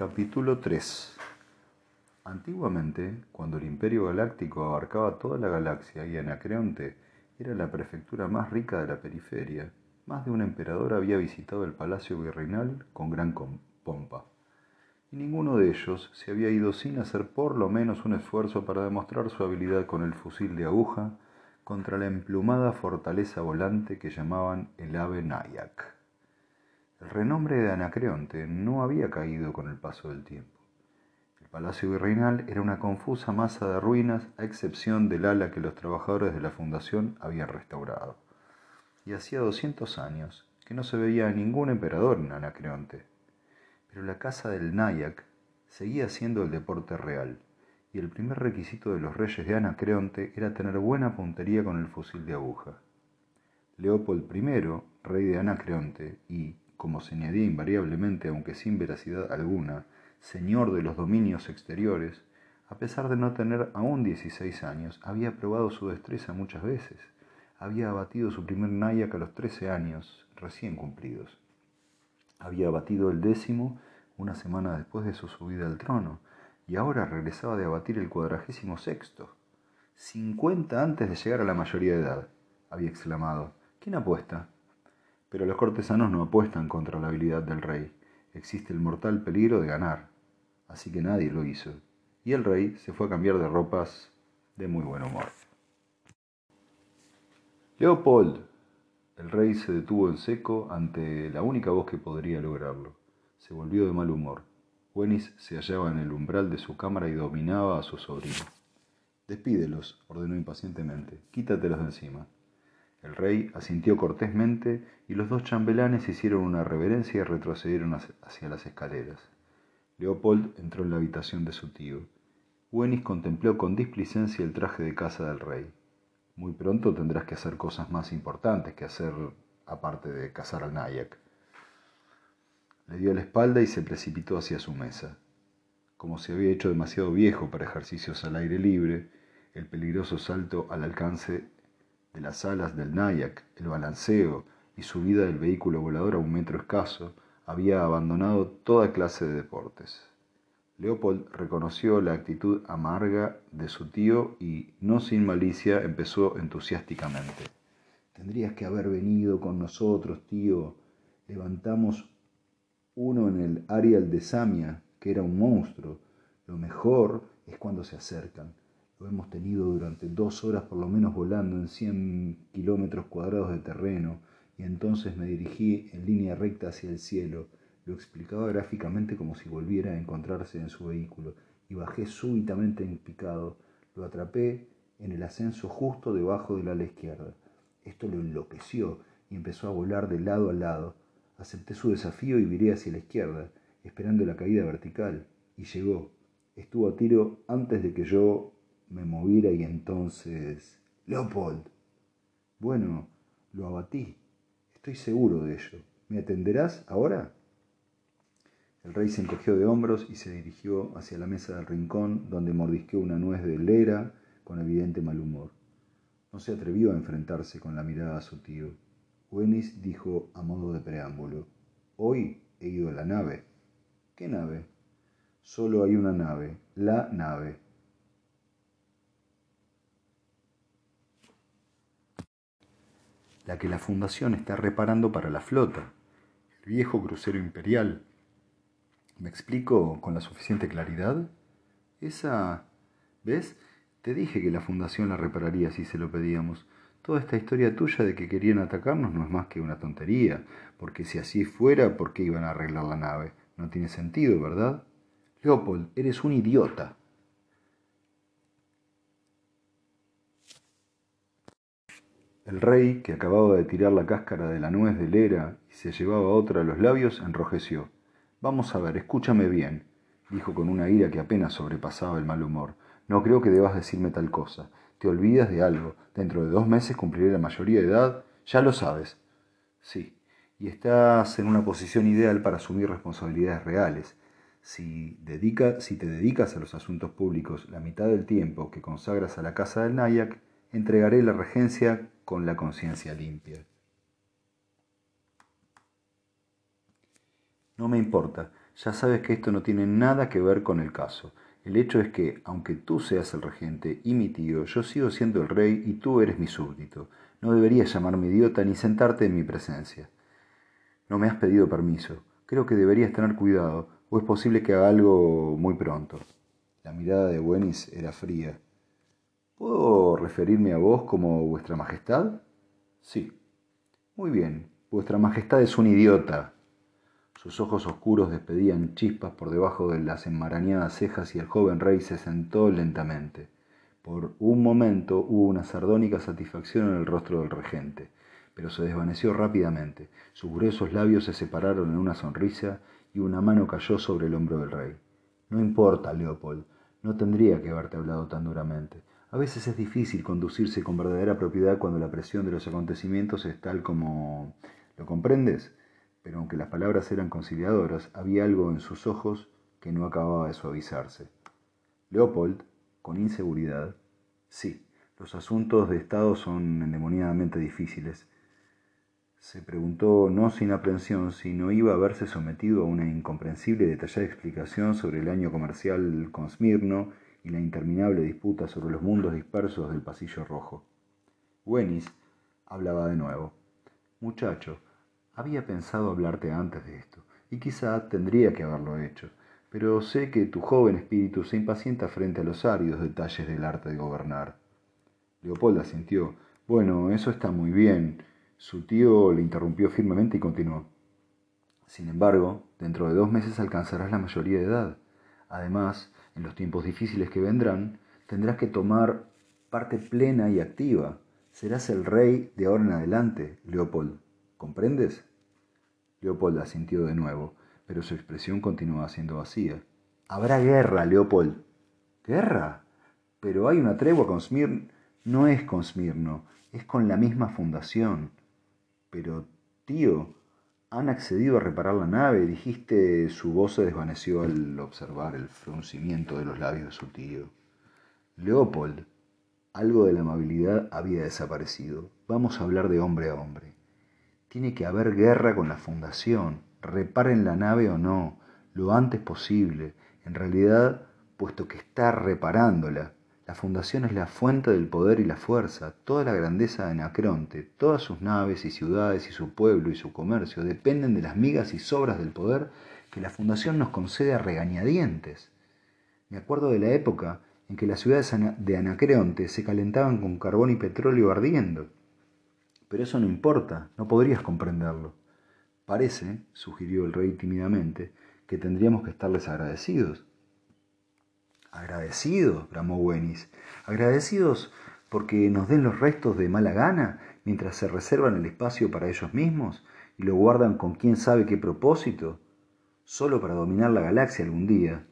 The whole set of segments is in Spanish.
Capítulo 3 Antiguamente, cuando el imperio galáctico abarcaba toda la galaxia y Anacreonte era la prefectura más rica de la periferia, más de un emperador había visitado el palacio virreinal con gran pompa. Y ninguno de ellos se había ido sin hacer por lo menos un esfuerzo para demostrar su habilidad con el fusil de aguja contra la emplumada fortaleza volante que llamaban el ave Nayak. El renombre de Anacreonte no había caído con el paso del tiempo. El palacio virreinal era una confusa masa de ruinas, a excepción del ala que los trabajadores de la fundación habían restaurado. Y hacía doscientos años que no se veía ningún emperador en Anacreonte. Pero la casa del Nayak seguía siendo el deporte real, y el primer requisito de los reyes de Anacreonte era tener buena puntería con el fusil de aguja. Leopold I, rey de Anacreonte, y, como se añadía invariablemente, aunque sin veracidad alguna, señor de los dominios exteriores, a pesar de no tener aún 16 años, había probado su destreza muchas veces. Había abatido su primer nayak a los 13 años, recién cumplidos. Había abatido el décimo una semana después de su subida al trono, y ahora regresaba de abatir el cuadragésimo sexto. Cincuenta antes de llegar a la mayoría de edad, había exclamado. ¿Quién apuesta? Pero los cortesanos no apuestan contra la habilidad del rey. Existe el mortal peligro de ganar. Así que nadie lo hizo. Y el rey se fue a cambiar de ropas de muy buen humor. Leopold. El rey se detuvo en seco ante la única voz que podría lograrlo. Se volvió de mal humor. Wenis se hallaba en el umbral de su cámara y dominaba a su sobrino. Despídelos, ordenó impacientemente. Quítatelos de encima. El rey asintió cortésmente y los dos chambelanes hicieron una reverencia y retrocedieron hacia las escaleras. Leopold entró en la habitación de su tío. Wenis contempló con displicencia el traje de casa del rey. Muy pronto tendrás que hacer cosas más importantes que hacer aparte de cazar al Nayak. Le dio la espalda y se precipitó hacia su mesa. Como se había hecho demasiado viejo para ejercicios al aire libre, el peligroso salto al alcance de las alas del Nayak, el balanceo y subida del vehículo volador a un metro escaso, había abandonado toda clase de deportes. Leopold reconoció la actitud amarga de su tío y, no sin malicia, empezó entusiásticamente. Tendrías que haber venido con nosotros, tío. Levantamos uno en el Arial de Samia, que era un monstruo. Lo mejor es cuando se acercan. Lo hemos tenido durante dos horas por lo menos volando en 100 kilómetros cuadrados de terreno y entonces me dirigí en línea recta hacia el cielo. Lo explicaba gráficamente como si volviera a encontrarse en su vehículo y bajé súbitamente en picado. Lo atrapé en el ascenso justo debajo del ala izquierda. Esto lo enloqueció y empezó a volar de lado a lado. Acepté su desafío y viré hacia la izquierda, esperando la caída vertical, y llegó. Estuvo a tiro antes de que yo me moviera y entonces... Leopold. Bueno, lo abatí. Estoy seguro de ello. ¿Me atenderás ahora? El rey se encogió de hombros y se dirigió hacia la mesa del rincón, donde mordisqueó una nuez de lera con evidente mal humor. No se atrevió a enfrentarse con la mirada a su tío. Wenis dijo a modo de preámbulo, Hoy he ido a la nave. ¿Qué nave? Solo hay una nave, la nave. La que la Fundación está reparando para la flota, el viejo crucero imperial. ¿Me explico con la suficiente claridad? Esa... ¿Ves? Te dije que la Fundación la repararía si se lo pedíamos. Toda esta historia tuya de que querían atacarnos no es más que una tontería, porque si así fuera, ¿por qué iban a arreglar la nave? No tiene sentido, ¿verdad? Leopold, eres un idiota. El rey, que acababa de tirar la cáscara de la nuez de lera y se llevaba otra a los labios, enrojeció. Vamos a ver, escúchame bien, dijo con una ira que apenas sobrepasaba el mal humor. No creo que debas decirme tal cosa. Te olvidas de algo. Dentro de dos meses cumpliré la mayoría de edad. Ya lo sabes. Sí, y estás en una posición ideal para asumir responsabilidades reales. Si, dedica, si te dedicas a los asuntos públicos la mitad del tiempo que consagras a la casa del Nayak, entregaré la regencia con la conciencia limpia. No me importa, ya sabes que esto no tiene nada que ver con el caso. El hecho es que, aunque tú seas el regente y mi tío, yo sigo siendo el rey y tú eres mi súbdito. No deberías llamarme idiota ni sentarte en mi presencia. No me has pedido permiso. Creo que deberías tener cuidado, o es posible que haga algo muy pronto. La mirada de Wenis era fría. ¿Puedo referirme a vos como vuestra majestad? Sí. Muy bien. Vuestra majestad es un idiota. Sus ojos oscuros despedían chispas por debajo de las enmarañadas cejas y el joven rey se sentó lentamente. Por un momento hubo una sardónica satisfacción en el rostro del regente pero se desvaneció rápidamente. Sus gruesos labios se separaron en una sonrisa y una mano cayó sobre el hombro del rey. No importa, Leopold, no tendría que haberte hablado tan duramente. A veces es difícil conducirse con verdadera propiedad cuando la presión de los acontecimientos es tal como... ¿Lo comprendes? Pero aunque las palabras eran conciliadoras, había algo en sus ojos que no acababa de suavizarse. Leopold, con inseguridad, sí, los asuntos de Estado son endemoniadamente difíciles, se preguntó no sin aprensión si no iba a verse sometido a una incomprensible y detallada explicación sobre el año comercial con Smirno y la interminable disputa sobre los mundos dispersos del pasillo rojo. Wenis hablaba de nuevo. Muchacho, había pensado hablarte antes de esto, y quizá tendría que haberlo hecho, pero sé que tu joven espíritu se impacienta frente a los áridos detalles del arte de gobernar. Leopoldo asintió. Bueno, eso está muy bien, su tío le interrumpió firmemente y continuó. Sin embargo, dentro de dos meses alcanzarás la mayoría de edad. Además, en los tiempos difíciles que vendrán, tendrás que tomar parte plena y activa. Serás el rey de ahora en adelante, Leopold. ¿Comprendes? Leopold asintió de nuevo, pero su expresión continuaba siendo vacía. Habrá guerra, Leopold. ¿Guerra? Pero hay una tregua con Smirno. No es con Smirno, es con la misma fundación. Pero, tío, han accedido a reparar la nave, dijiste. Su voz se desvaneció al observar el fruncimiento de los labios de su tío. Leopold, algo de la amabilidad había desaparecido. Vamos a hablar de hombre a hombre. Tiene que haber guerra con la fundación. Reparen la nave o no, lo antes posible. En realidad, puesto que está reparándola, la fundación es la fuente del poder y la fuerza. Toda la grandeza de Anacronte, todas sus naves y ciudades y su pueblo y su comercio dependen de las migas y sobras del poder que la fundación nos concede a regañadientes. Me acuerdo de la época en que las ciudades de Anacreonte se calentaban con carbón y petróleo ardiendo. Pero eso no importa, no podrías comprenderlo. Parece, sugirió el rey tímidamente, que tendríamos que estarles agradecidos. Agradecidos, bramó Wenis. Agradecidos porque nos den los restos de mala gana mientras se reservan el espacio para ellos mismos y lo guardan con quién sabe qué propósito, solo para dominar la galaxia algún día.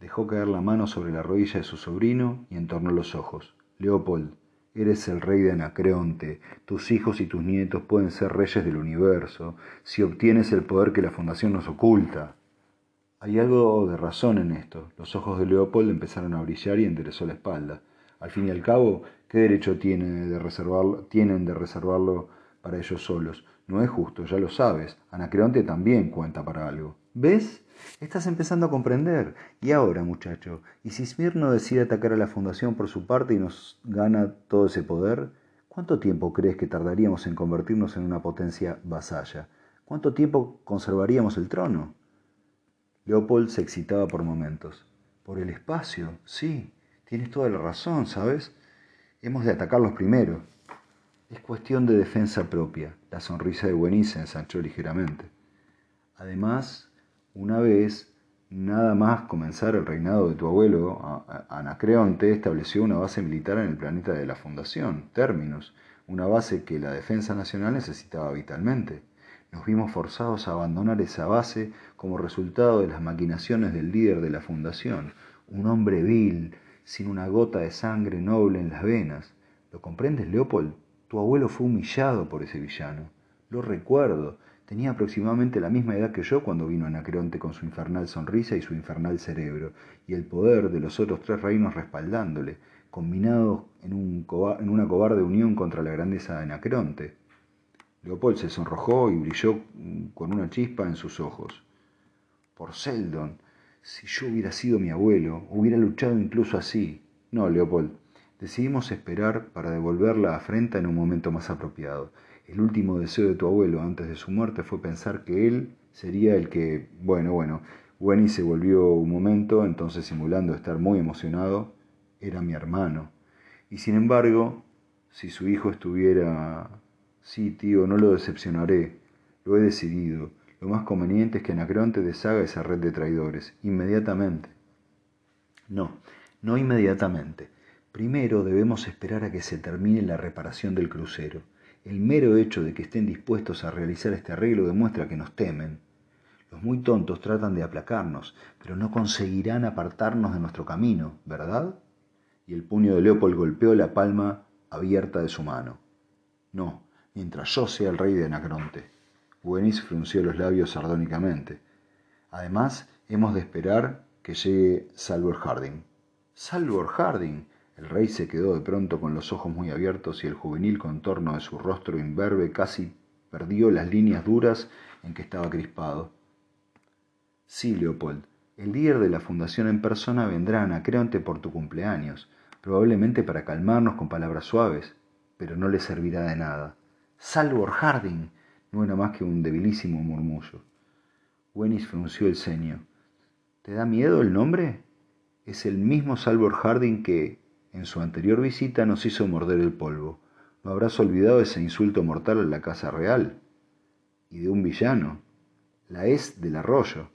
Dejó caer la mano sobre la rodilla de su sobrino y entornó los ojos. Leopold, eres el rey de Anacreonte. Tus hijos y tus nietos pueden ser reyes del universo si obtienes el poder que la Fundación nos oculta. Hay algo de razón en esto. Los ojos de Leopold empezaron a brillar y enderezó la espalda. Al fin y al cabo, ¿qué derecho tienen de reservarlo para ellos solos? No es justo, ya lo sabes. Anacreonte también cuenta para algo. ¿Ves? Estás empezando a comprender. Y ahora, muchacho, ¿y si Smirno decide atacar a la Fundación por su parte y nos gana todo ese poder? ¿Cuánto tiempo crees que tardaríamos en convertirnos en una potencia vasalla? ¿Cuánto tiempo conservaríamos el trono? Leopold se excitaba por momentos. Por el espacio, sí, tienes toda la razón, ¿sabes? Hemos de atacarlos primero. Es cuestión de defensa propia. La sonrisa de Buenis se ensanchó ligeramente. Además, una vez, nada más comenzar el reinado de tu abuelo, Anacreonte estableció una base militar en el planeta de la Fundación, Terminus, una base que la defensa nacional necesitaba vitalmente. Nos vimos forzados a abandonar esa base como resultado de las maquinaciones del líder de la fundación, un hombre vil, sin una gota de sangre noble en las venas. ¿Lo comprendes, Leopold? Tu abuelo fue humillado por ese villano. Lo recuerdo. Tenía aproximadamente la misma edad que yo cuando vino Anacreonte con su infernal sonrisa y su infernal cerebro, y el poder de los otros tres reinos respaldándole, combinados en, en una cobarde unión contra la grandeza de Anacreonte. Leopold se sonrojó y brilló con una chispa en sus ojos. por Seldon. Si yo hubiera sido mi abuelo, hubiera luchado incluso así. No, Leopold. Decidimos esperar para devolver la afrenta en un momento más apropiado. El último deseo de tu abuelo antes de su muerte fue pensar que él sería el que... Bueno, bueno. Wenny se volvió un momento, entonces simulando estar muy emocionado, era mi hermano. Y sin embargo, si su hijo estuviera... Sí, tío, no lo decepcionaré. Lo he decidido. Lo más conveniente es que Anacreonte deshaga esa red de traidores, inmediatamente. No, no inmediatamente. Primero debemos esperar a que se termine la reparación del crucero. El mero hecho de que estén dispuestos a realizar este arreglo demuestra que nos temen. Los muy tontos tratan de aplacarnos, pero no conseguirán apartarnos de nuestro camino, ¿verdad? Y el puño de Leopold golpeó la palma abierta de su mano. No, mientras yo sea el rey de Anacronte. Buenis frunció los labios sardónicamente. Además, hemos de esperar que llegue Salvor Harding. Salvor Harding. El rey se quedó de pronto con los ojos muy abiertos y el juvenil contorno de su rostro imberbe casi perdió las líneas duras en que estaba crispado. Sí, Leopold, el líder de la fundación en persona vendrá a Anacreonte por tu cumpleaños, probablemente para calmarnos con palabras suaves, pero no le servirá de nada. Salvor Harding no era más que un debilísimo murmullo. Wenis frunció el ceño. ¿Te da miedo el nombre? Es el mismo Salvor Harding que, en su anterior visita, nos hizo morder el polvo. ¿No habrás olvidado ese insulto mortal a la casa real? Y de un villano. La es del arroyo.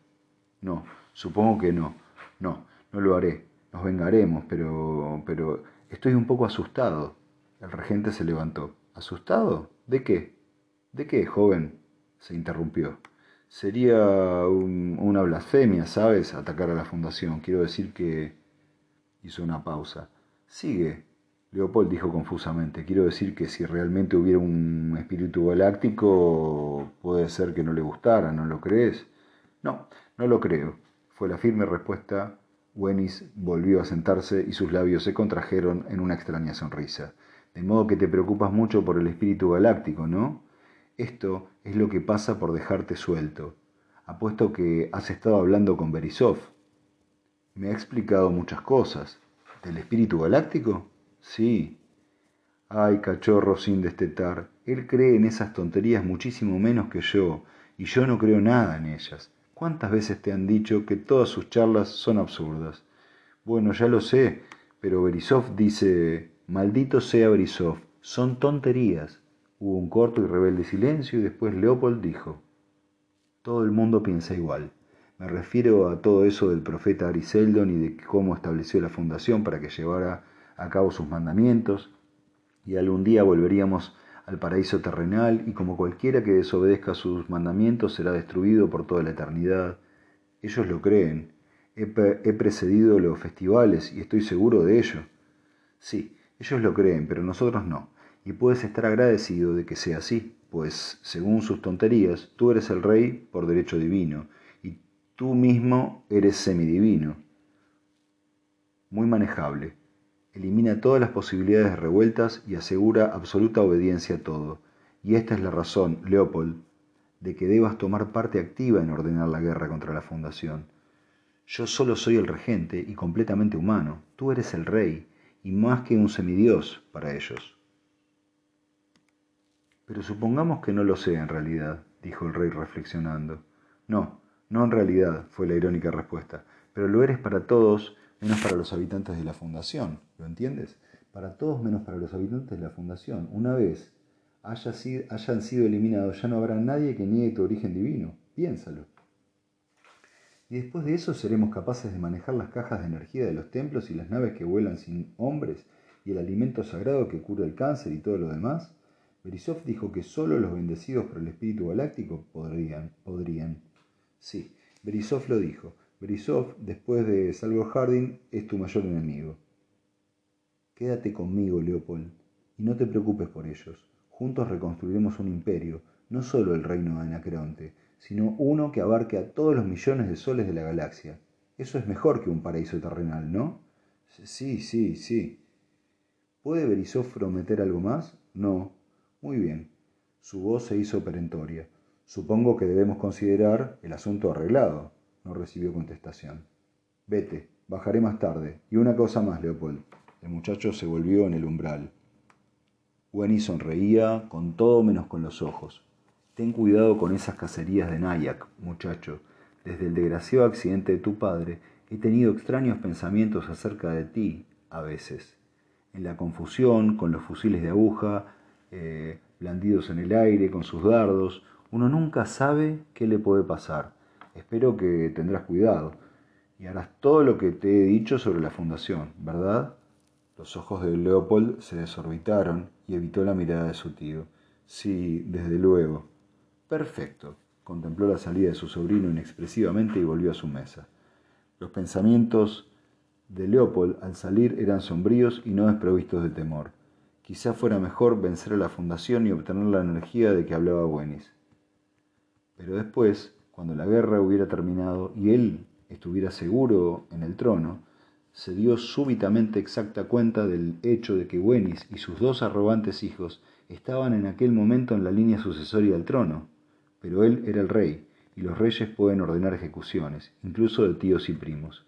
No, supongo que no. No, no lo haré. Nos vengaremos, pero... pero... estoy un poco asustado. El regente se levantó. ¿Asustado? ¿De qué? ¿De qué, joven? se interrumpió. Sería una blasfemia, ¿sabes? Atacar a la fundación. Quiero decir que... hizo una pausa. Sigue. Leopold dijo confusamente. Quiero decir que si realmente hubiera un espíritu galáctico, puede ser que no le gustara, ¿no lo crees? No, no lo creo. Fue la firme respuesta. Wenis volvió a sentarse y sus labios se contrajeron en una extraña sonrisa. De modo que te preocupas mucho por el espíritu galáctico, ¿no? Esto es lo que pasa por dejarte suelto. Apuesto que has estado hablando con Berisov. Me ha explicado muchas cosas. ¿Del espíritu galáctico? Sí. Ay, cachorro sin destetar. Él cree en esas tonterías muchísimo menos que yo, y yo no creo nada en ellas. ¿Cuántas veces te han dicho que todas sus charlas son absurdas? Bueno, ya lo sé, pero Berisov dice, maldito sea Berisov, son tonterías. Hubo un corto y rebelde silencio y después Leopold dijo, todo el mundo piensa igual. Me refiero a todo eso del profeta Ariseldon y de cómo estableció la fundación para que llevara a cabo sus mandamientos, y algún día volveríamos al paraíso terrenal, y como cualquiera que desobedezca sus mandamientos será destruido por toda la eternidad. Ellos lo creen. He precedido los festivales y estoy seguro de ello. Sí, ellos lo creen, pero nosotros no y puedes estar agradecido de que sea así, pues, según sus tonterías, tú eres el rey por derecho divino, y tú mismo eres semidivino. Muy manejable. Elimina todas las posibilidades de revueltas y asegura absoluta obediencia a todo. Y esta es la razón, Leopold, de que debas tomar parte activa en ordenar la guerra contra la Fundación. Yo solo soy el regente y completamente humano. Tú eres el rey, y más que un semidios para ellos. Pero supongamos que no lo sea en realidad, dijo el rey reflexionando. No, no en realidad, fue la irónica respuesta, pero lo eres para todos menos para los habitantes de la fundación, ¿lo entiendes? Para todos menos para los habitantes de la fundación. Una vez hayan sido eliminados, ya no habrá nadie que niegue tu origen divino. Piénsalo. Y después de eso seremos capaces de manejar las cajas de energía de los templos y las naves que vuelan sin hombres y el alimento sagrado que cura el cáncer y todo lo demás. Berisov dijo que solo los bendecidos por el espíritu galáctico podrían, podrían. Sí, Berisov lo dijo. Berisov, después de Salvo Harding, es tu mayor enemigo. Quédate conmigo, Leopold, y no te preocupes por ellos. Juntos reconstruiremos un imperio, no solo el reino de Anacreonte, sino uno que abarque a todos los millones de soles de la galaxia. Eso es mejor que un paraíso terrenal, ¿no? Sí, sí, sí. ¿Puede Berisov prometer algo más? No, muy bien. Su voz se hizo perentoria. Supongo que debemos considerar el asunto arreglado. No recibió contestación. Vete, bajaré más tarde. Y una cosa más, Leopold. El muchacho se volvió en el umbral. Wenny sonreía con todo menos con los ojos. Ten cuidado con esas cacerías de Nayak, muchacho. Desde el desgraciado accidente de tu padre he tenido extraños pensamientos acerca de ti, a veces. En la confusión, con los fusiles de aguja, eh, blandidos en el aire, con sus dardos, uno nunca sabe qué le puede pasar. Espero que tendrás cuidado y harás todo lo que te he dicho sobre la fundación, ¿verdad? Los ojos de Leopold se desorbitaron y evitó la mirada de su tío. Sí, desde luego. Perfecto. Contempló la salida de su sobrino inexpresivamente y volvió a su mesa. Los pensamientos de Leopold al salir eran sombríos y no desprovistos de temor. Quizá fuera mejor vencer a la fundación y obtener la energía de que hablaba Buenis. Pero después, cuando la guerra hubiera terminado y él estuviera seguro en el trono, se dio súbitamente exacta cuenta del hecho de que Buenis y sus dos arrogantes hijos estaban en aquel momento en la línea sucesoria al trono, pero él era el rey, y los reyes pueden ordenar ejecuciones, incluso de tíos y primos.